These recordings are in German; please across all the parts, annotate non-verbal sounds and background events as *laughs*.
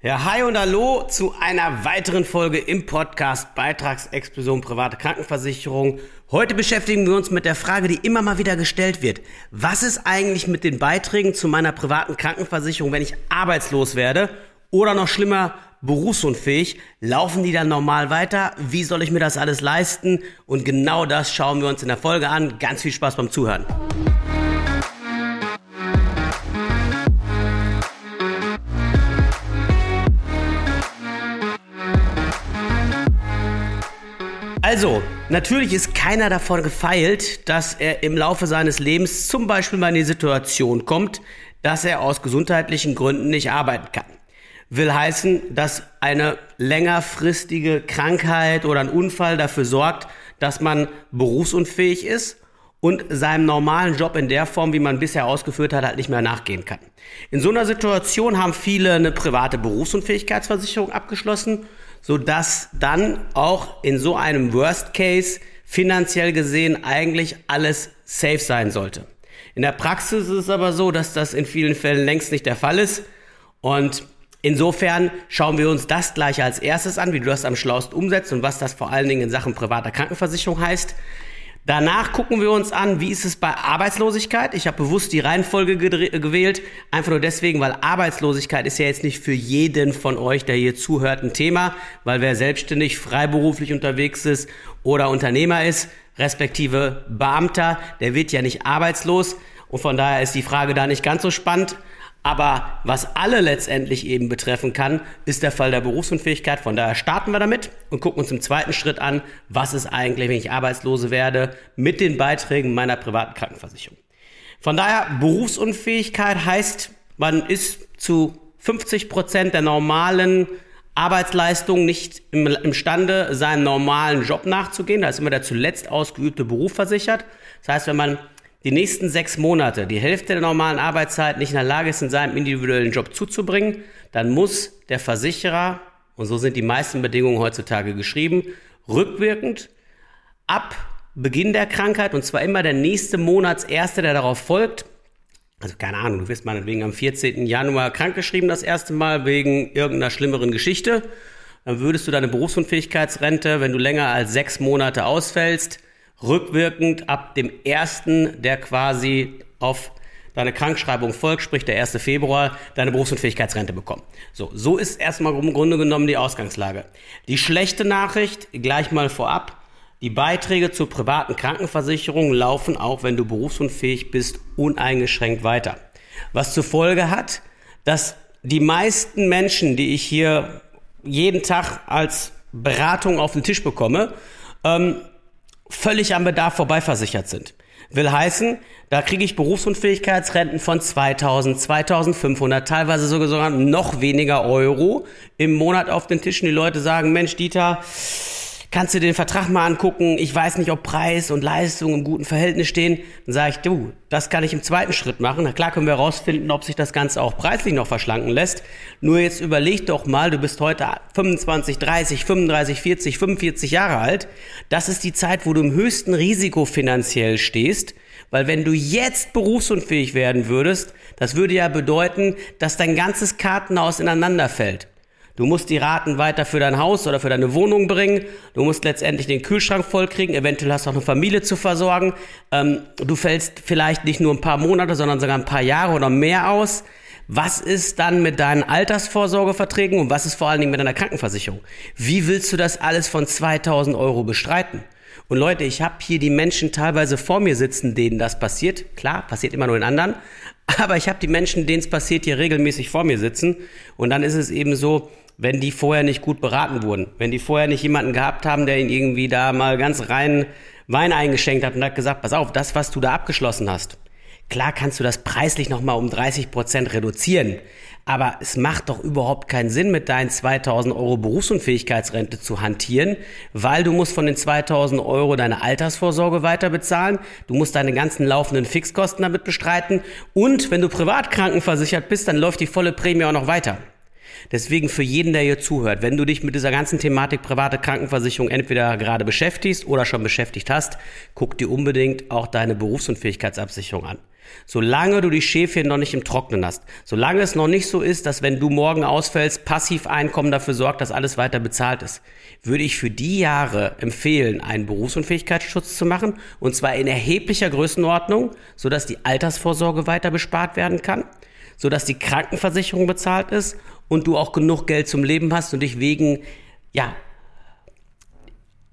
Ja, hi und hallo zu einer weiteren Folge im Podcast Beitragsexplosion private Krankenversicherung. Heute beschäftigen wir uns mit der Frage, die immer mal wieder gestellt wird. Was ist eigentlich mit den Beiträgen zu meiner privaten Krankenversicherung, wenn ich arbeitslos werde oder noch schlimmer berufsunfähig? Laufen die dann normal weiter? Wie soll ich mir das alles leisten? Und genau das schauen wir uns in der Folge an. Ganz viel Spaß beim Zuhören. Also, natürlich ist keiner davon gefeilt, dass er im Laufe seines Lebens zum Beispiel mal in die Situation kommt, dass er aus gesundheitlichen Gründen nicht arbeiten kann. Will heißen, dass eine längerfristige Krankheit oder ein Unfall dafür sorgt, dass man berufsunfähig ist und seinem normalen Job in der Form, wie man bisher ausgeführt hat, halt nicht mehr nachgehen kann. In so einer Situation haben viele eine private Berufsunfähigkeitsversicherung abgeschlossen so dass dann auch in so einem Worst Case finanziell gesehen eigentlich alles safe sein sollte. In der Praxis ist es aber so, dass das in vielen Fällen längst nicht der Fall ist und Insofern schauen wir uns das gleich als erstes an, wie du das am schlausten umsetzt und was das vor allen Dingen in Sachen privater Krankenversicherung heißt. Danach gucken wir uns an, wie ist es bei Arbeitslosigkeit. Ich habe bewusst die Reihenfolge gewählt, einfach nur deswegen, weil Arbeitslosigkeit ist ja jetzt nicht für jeden von euch, der hier zuhört, ein Thema, weil wer selbstständig, freiberuflich unterwegs ist oder Unternehmer ist, respektive Beamter, der wird ja nicht arbeitslos. Und von daher ist die Frage da nicht ganz so spannend. Aber was alle letztendlich eben betreffen kann, ist der Fall der Berufsunfähigkeit. Von daher starten wir damit und gucken uns im zweiten Schritt an, was ist eigentlich, wenn ich Arbeitslose werde, mit den Beiträgen meiner privaten Krankenversicherung. Von daher, Berufsunfähigkeit heißt, man ist zu 50 Prozent der normalen Arbeitsleistung nicht im, imstande, seinem normalen Job nachzugehen. Da ist immer der zuletzt ausgeübte Beruf versichert. Das heißt, wenn man die nächsten sechs Monate die Hälfte der normalen Arbeitszeit nicht in der Lage ist, in seinem individuellen Job zuzubringen, dann muss der Versicherer, und so sind die meisten Bedingungen heutzutage geschrieben, rückwirkend ab Beginn der Krankheit, und zwar immer der nächste Monatserste, der darauf folgt, also keine Ahnung, du wirst meinetwegen am 14. Januar krankgeschrieben das erste Mal wegen irgendeiner schlimmeren Geschichte, dann würdest du deine Berufsunfähigkeitsrente, wenn du länger als sechs Monate ausfällst, rückwirkend ab dem ersten, der quasi auf deine Krankschreibung folgt, sprich der 1. Februar, deine Berufsunfähigkeitsrente bekommen. So, so ist erstmal im Grunde genommen die Ausgangslage. Die schlechte Nachricht, gleich mal vorab, die Beiträge zur privaten Krankenversicherung laufen auch, wenn du berufsunfähig bist, uneingeschränkt weiter. Was zur Folge hat, dass die meisten Menschen, die ich hier jeden Tag als Beratung auf den Tisch bekomme, ähm, völlig am Bedarf vorbeiversichert sind. Will heißen, da kriege ich Berufsunfähigkeitsrenten von 2000, 2500, teilweise sogar noch weniger Euro im Monat auf den Tisch. Und die Leute sagen, Mensch, Dieter, kannst du den Vertrag mal angucken, ich weiß nicht, ob Preis und Leistung im guten Verhältnis stehen. Dann sage ich, du, das kann ich im zweiten Schritt machen. Na klar können wir herausfinden, ob sich das Ganze auch preislich noch verschlanken lässt. Nur jetzt überleg doch mal, du bist heute 25, 30, 35, 40, 45 Jahre alt. Das ist die Zeit, wo du im höchsten Risiko finanziell stehst. Weil wenn du jetzt berufsunfähig werden würdest, das würde ja bedeuten, dass dein ganzes Kartenhaus ineinander fällt. Du musst die Raten weiter für dein Haus oder für deine Wohnung bringen. Du musst letztendlich den Kühlschrank vollkriegen. Eventuell hast du auch eine Familie zu versorgen. Ähm, du fällst vielleicht nicht nur ein paar Monate, sondern sogar ein paar Jahre oder mehr aus. Was ist dann mit deinen Altersvorsorgeverträgen und was ist vor allen Dingen mit deiner Krankenversicherung? Wie willst du das alles von 2000 Euro bestreiten? Und Leute, ich habe hier die Menschen teilweise vor mir sitzen, denen das passiert. Klar, passiert immer nur in anderen. *laughs* Aber ich habe die Menschen, denen es passiert, hier regelmäßig vor mir sitzen. Und dann ist es eben so, wenn die vorher nicht gut beraten wurden, wenn die vorher nicht jemanden gehabt haben, der ihnen irgendwie da mal ganz rein Wein eingeschenkt hat und hat gesagt, pass auf, das, was du da abgeschlossen hast, klar kannst du das preislich nochmal um 30 Prozent reduzieren, aber es macht doch überhaupt keinen Sinn, mit deinen 2000 Euro Berufsunfähigkeitsrente zu hantieren, weil du musst von den 2000 Euro deine Altersvorsorge weiter bezahlen, du musst deine ganzen laufenden Fixkosten damit bestreiten und wenn du privat krankenversichert bist, dann läuft die volle Prämie auch noch weiter. Deswegen für jeden, der hier zuhört, wenn du dich mit dieser ganzen Thematik private Krankenversicherung entweder gerade beschäftigst oder schon beschäftigt hast, guck dir unbedingt auch deine Berufsunfähigkeitsabsicherung an. Solange du die Schäfchen noch nicht im Trocknen hast, solange es noch nicht so ist, dass wenn du morgen ausfällst, Passiveinkommen dafür sorgt, dass alles weiter bezahlt ist, würde ich für die Jahre empfehlen, einen Berufsunfähigkeitsschutz zu machen, und zwar in erheblicher Größenordnung, sodass die Altersvorsorge weiter bespart werden kann, sodass die Krankenversicherung bezahlt ist und du auch genug Geld zum Leben hast und dich wegen, ja,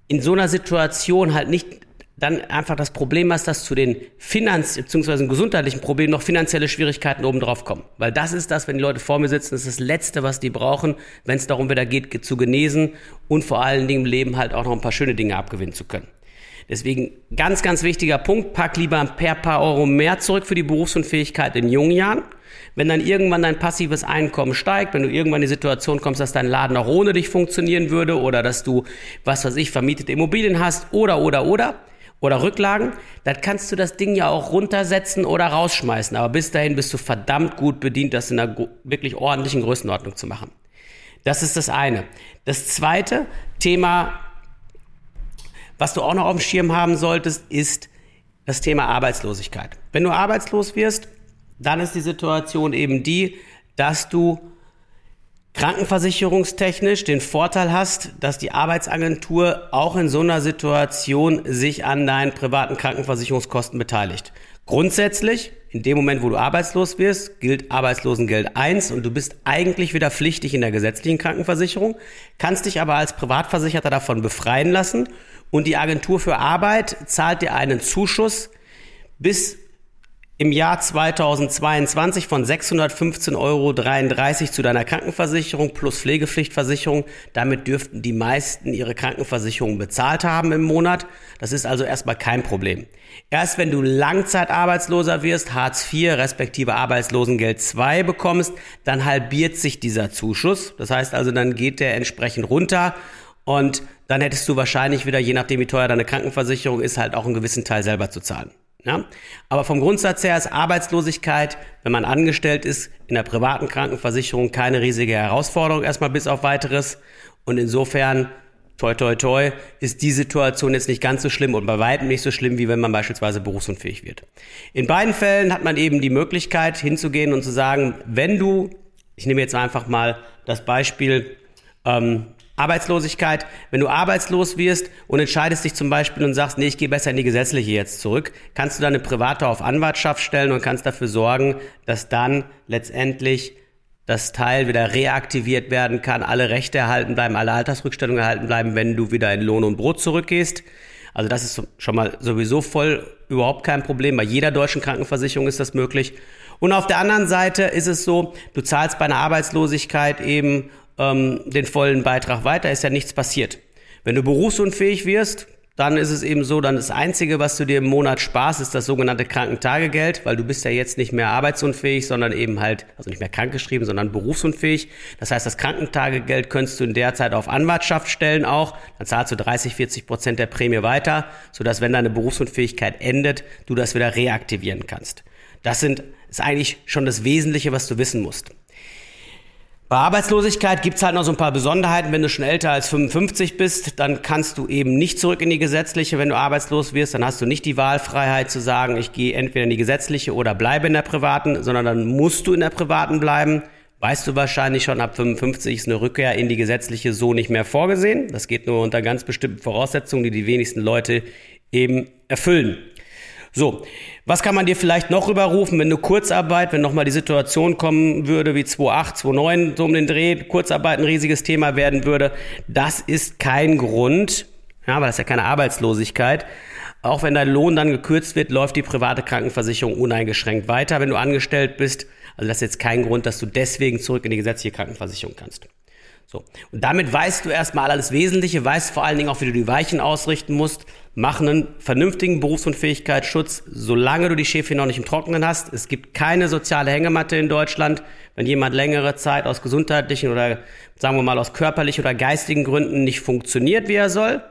in so einer Situation halt nicht dann einfach das Problem hast, dass zu den Finanz- bzw. gesundheitlichen Problemen noch finanzielle Schwierigkeiten obendrauf kommen. Weil das ist das, wenn die Leute vor mir sitzen, das ist das Letzte, was die brauchen, wenn es darum wieder geht, zu genesen und vor allen Dingen im Leben halt auch noch ein paar schöne Dinge abgewinnen zu können. Deswegen ganz, ganz wichtiger Punkt, pack lieber ein paar, paar Euro mehr zurück für die Berufsunfähigkeit in jungen Jahren. Wenn dann irgendwann dein passives Einkommen steigt, wenn du irgendwann in die Situation kommst, dass dein Laden auch ohne dich funktionieren würde oder dass du, was weiß ich, vermietete Immobilien hast oder, oder, oder, oder Rücklagen, dann kannst du das Ding ja auch runtersetzen oder rausschmeißen. Aber bis dahin bist du verdammt gut bedient, das in einer wirklich ordentlichen Größenordnung zu machen. Das ist das eine. Das zweite Thema, was du auch noch auf dem Schirm haben solltest, ist das Thema Arbeitslosigkeit. Wenn du arbeitslos wirst, dann ist die Situation eben die, dass du krankenversicherungstechnisch den Vorteil hast, dass die Arbeitsagentur auch in so einer Situation sich an deinen privaten Krankenversicherungskosten beteiligt. Grundsätzlich, in dem Moment, wo du arbeitslos wirst, gilt Arbeitslosengeld 1 und du bist eigentlich wieder pflichtig in der gesetzlichen Krankenversicherung, kannst dich aber als Privatversicherter davon befreien lassen und die Agentur für Arbeit zahlt dir einen Zuschuss bis im Jahr 2022 von 615,33 Euro zu deiner Krankenversicherung plus Pflegepflichtversicherung. Damit dürften die meisten ihre Krankenversicherung bezahlt haben im Monat. Das ist also erstmal kein Problem. Erst wenn du Langzeitarbeitsloser wirst, Hartz IV respektive Arbeitslosengeld II bekommst, dann halbiert sich dieser Zuschuss. Das heißt also, dann geht der entsprechend runter und dann hättest du wahrscheinlich wieder, je nachdem wie teuer deine Krankenversicherung ist, halt auch einen gewissen Teil selber zu zahlen. Ja? Aber vom Grundsatz her ist Arbeitslosigkeit, wenn man angestellt ist, in der privaten Krankenversicherung keine riesige Herausforderung, erstmal bis auf weiteres. Und insofern, toi, toi, toi, ist die Situation jetzt nicht ganz so schlimm und bei weitem nicht so schlimm, wie wenn man beispielsweise berufsunfähig wird. In beiden Fällen hat man eben die Möglichkeit hinzugehen und zu sagen, wenn du, ich nehme jetzt einfach mal das Beispiel, ähm, Arbeitslosigkeit, wenn du arbeitslos wirst und entscheidest dich zum Beispiel und sagst, nee, ich gehe besser in die gesetzliche jetzt zurück, kannst du dann eine private auf Anwartschaft stellen und kannst dafür sorgen, dass dann letztendlich das Teil wieder reaktiviert werden kann, alle Rechte erhalten bleiben, alle Altersrückstellungen erhalten bleiben, wenn du wieder in Lohn und Brot zurückgehst. Also das ist schon mal sowieso voll überhaupt kein Problem. Bei jeder deutschen Krankenversicherung ist das möglich. Und auf der anderen Seite ist es so, du zahlst bei einer Arbeitslosigkeit eben ähm, den vollen Beitrag weiter, ist ja nichts passiert. Wenn du berufsunfähig wirst, dann ist es eben so, dann das Einzige, was du dir im Monat sparst, ist das sogenannte Krankentagegeld, weil du bist ja jetzt nicht mehr arbeitsunfähig, sondern eben halt, also nicht mehr krankgeschrieben, sondern berufsunfähig. Das heißt, das Krankentagegeld könntest du in der Zeit auf Anwartschaft stellen auch. Dann zahlst du 30, 40 Prozent der Prämie weiter, sodass, wenn deine Berufsunfähigkeit endet, du das wieder reaktivieren kannst. Das sind, ist eigentlich schon das Wesentliche, was du wissen musst. Bei Arbeitslosigkeit gibt's halt noch so ein paar Besonderheiten. Wenn du schon älter als 55 bist, dann kannst du eben nicht zurück in die gesetzliche. Wenn du arbeitslos wirst, dann hast du nicht die Wahlfreiheit zu sagen, ich gehe entweder in die gesetzliche oder bleibe in der privaten, sondern dann musst du in der privaten bleiben. Weißt du wahrscheinlich schon, ab 55 ist eine Rückkehr in die gesetzliche so nicht mehr vorgesehen. Das geht nur unter ganz bestimmten Voraussetzungen, die die wenigsten Leute eben erfüllen. So, was kann man dir vielleicht noch rüberrufen, wenn du Kurzarbeit, wenn nochmal die Situation kommen würde wie 2.8, 2.9, so um den Dreh, Kurzarbeit ein riesiges Thema werden würde? Das ist kein Grund, ja, weil das ist ja keine Arbeitslosigkeit. Auch wenn dein Lohn dann gekürzt wird, läuft die private Krankenversicherung uneingeschränkt weiter, wenn du angestellt bist. Also das ist jetzt kein Grund, dass du deswegen zurück in die gesetzliche Krankenversicherung kannst. So. Und damit weißt du erstmal alles Wesentliche, weißt vor allen Dingen auch, wie du die Weichen ausrichten musst. Mach einen vernünftigen Berufsunfähigkeitsschutz, solange du die Schäfchen noch nicht im Trockenen hast. Es gibt keine soziale Hängematte in Deutschland. Wenn jemand längere Zeit aus gesundheitlichen oder sagen wir mal aus körperlichen oder geistigen Gründen nicht funktioniert, wie er soll,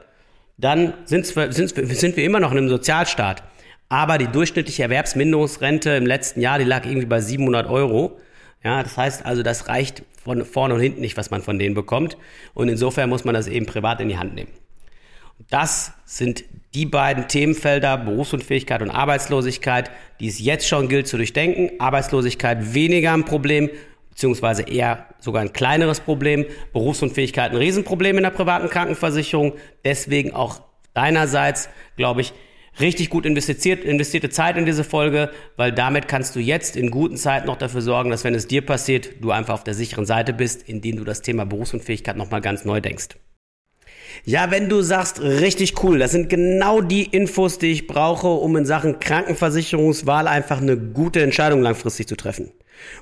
dann sind, sind wir immer noch in einem Sozialstaat. Aber die durchschnittliche Erwerbsminderungsrente im letzten Jahr, die lag irgendwie bei 700 Euro. Ja, das heißt also, das reicht von vorne und hinten nicht, was man von denen bekommt. Und insofern muss man das eben privat in die Hand nehmen. Das sind die beiden Themenfelder Berufsunfähigkeit und Arbeitslosigkeit, die es jetzt schon gilt zu durchdenken. Arbeitslosigkeit weniger ein Problem, beziehungsweise eher sogar ein kleineres Problem. Berufsunfähigkeit ein Riesenproblem in der privaten Krankenversicherung. Deswegen auch deinerseits, glaube ich, richtig gut investiert, investierte Zeit in diese Folge, weil damit kannst du jetzt in guten Zeiten noch dafür sorgen, dass wenn es dir passiert, du einfach auf der sicheren Seite bist, indem du das Thema Berufsunfähigkeit nochmal ganz neu denkst. Ja, wenn du sagst, richtig cool, das sind genau die Infos, die ich brauche, um in Sachen Krankenversicherungswahl einfach eine gute Entscheidung langfristig zu treffen.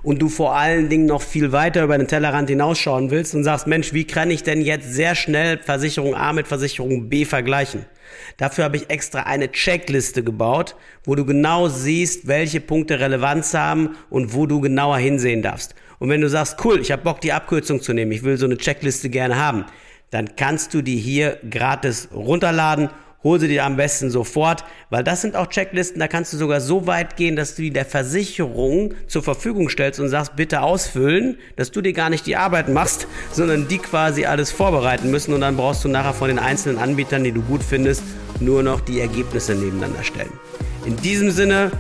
Und du vor allen Dingen noch viel weiter über den Tellerrand hinausschauen willst und sagst, Mensch, wie kann ich denn jetzt sehr schnell Versicherung A mit Versicherung B vergleichen? Dafür habe ich extra eine Checkliste gebaut, wo du genau siehst, welche Punkte Relevanz haben und wo du genauer hinsehen darfst. Und wenn du sagst, cool, ich habe Bock, die Abkürzung zu nehmen, ich will so eine Checkliste gerne haben, dann kannst du die hier gratis runterladen. Hol sie dir am besten sofort, weil das sind auch Checklisten, da kannst du sogar so weit gehen, dass du die der Versicherung zur Verfügung stellst und sagst, bitte ausfüllen, dass du dir gar nicht die Arbeit machst, sondern die quasi alles vorbereiten müssen und dann brauchst du nachher von den einzelnen Anbietern, die du gut findest, nur noch die Ergebnisse nebeneinander stellen. In diesem Sinne,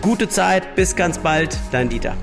gute Zeit, bis ganz bald, dein Dieter.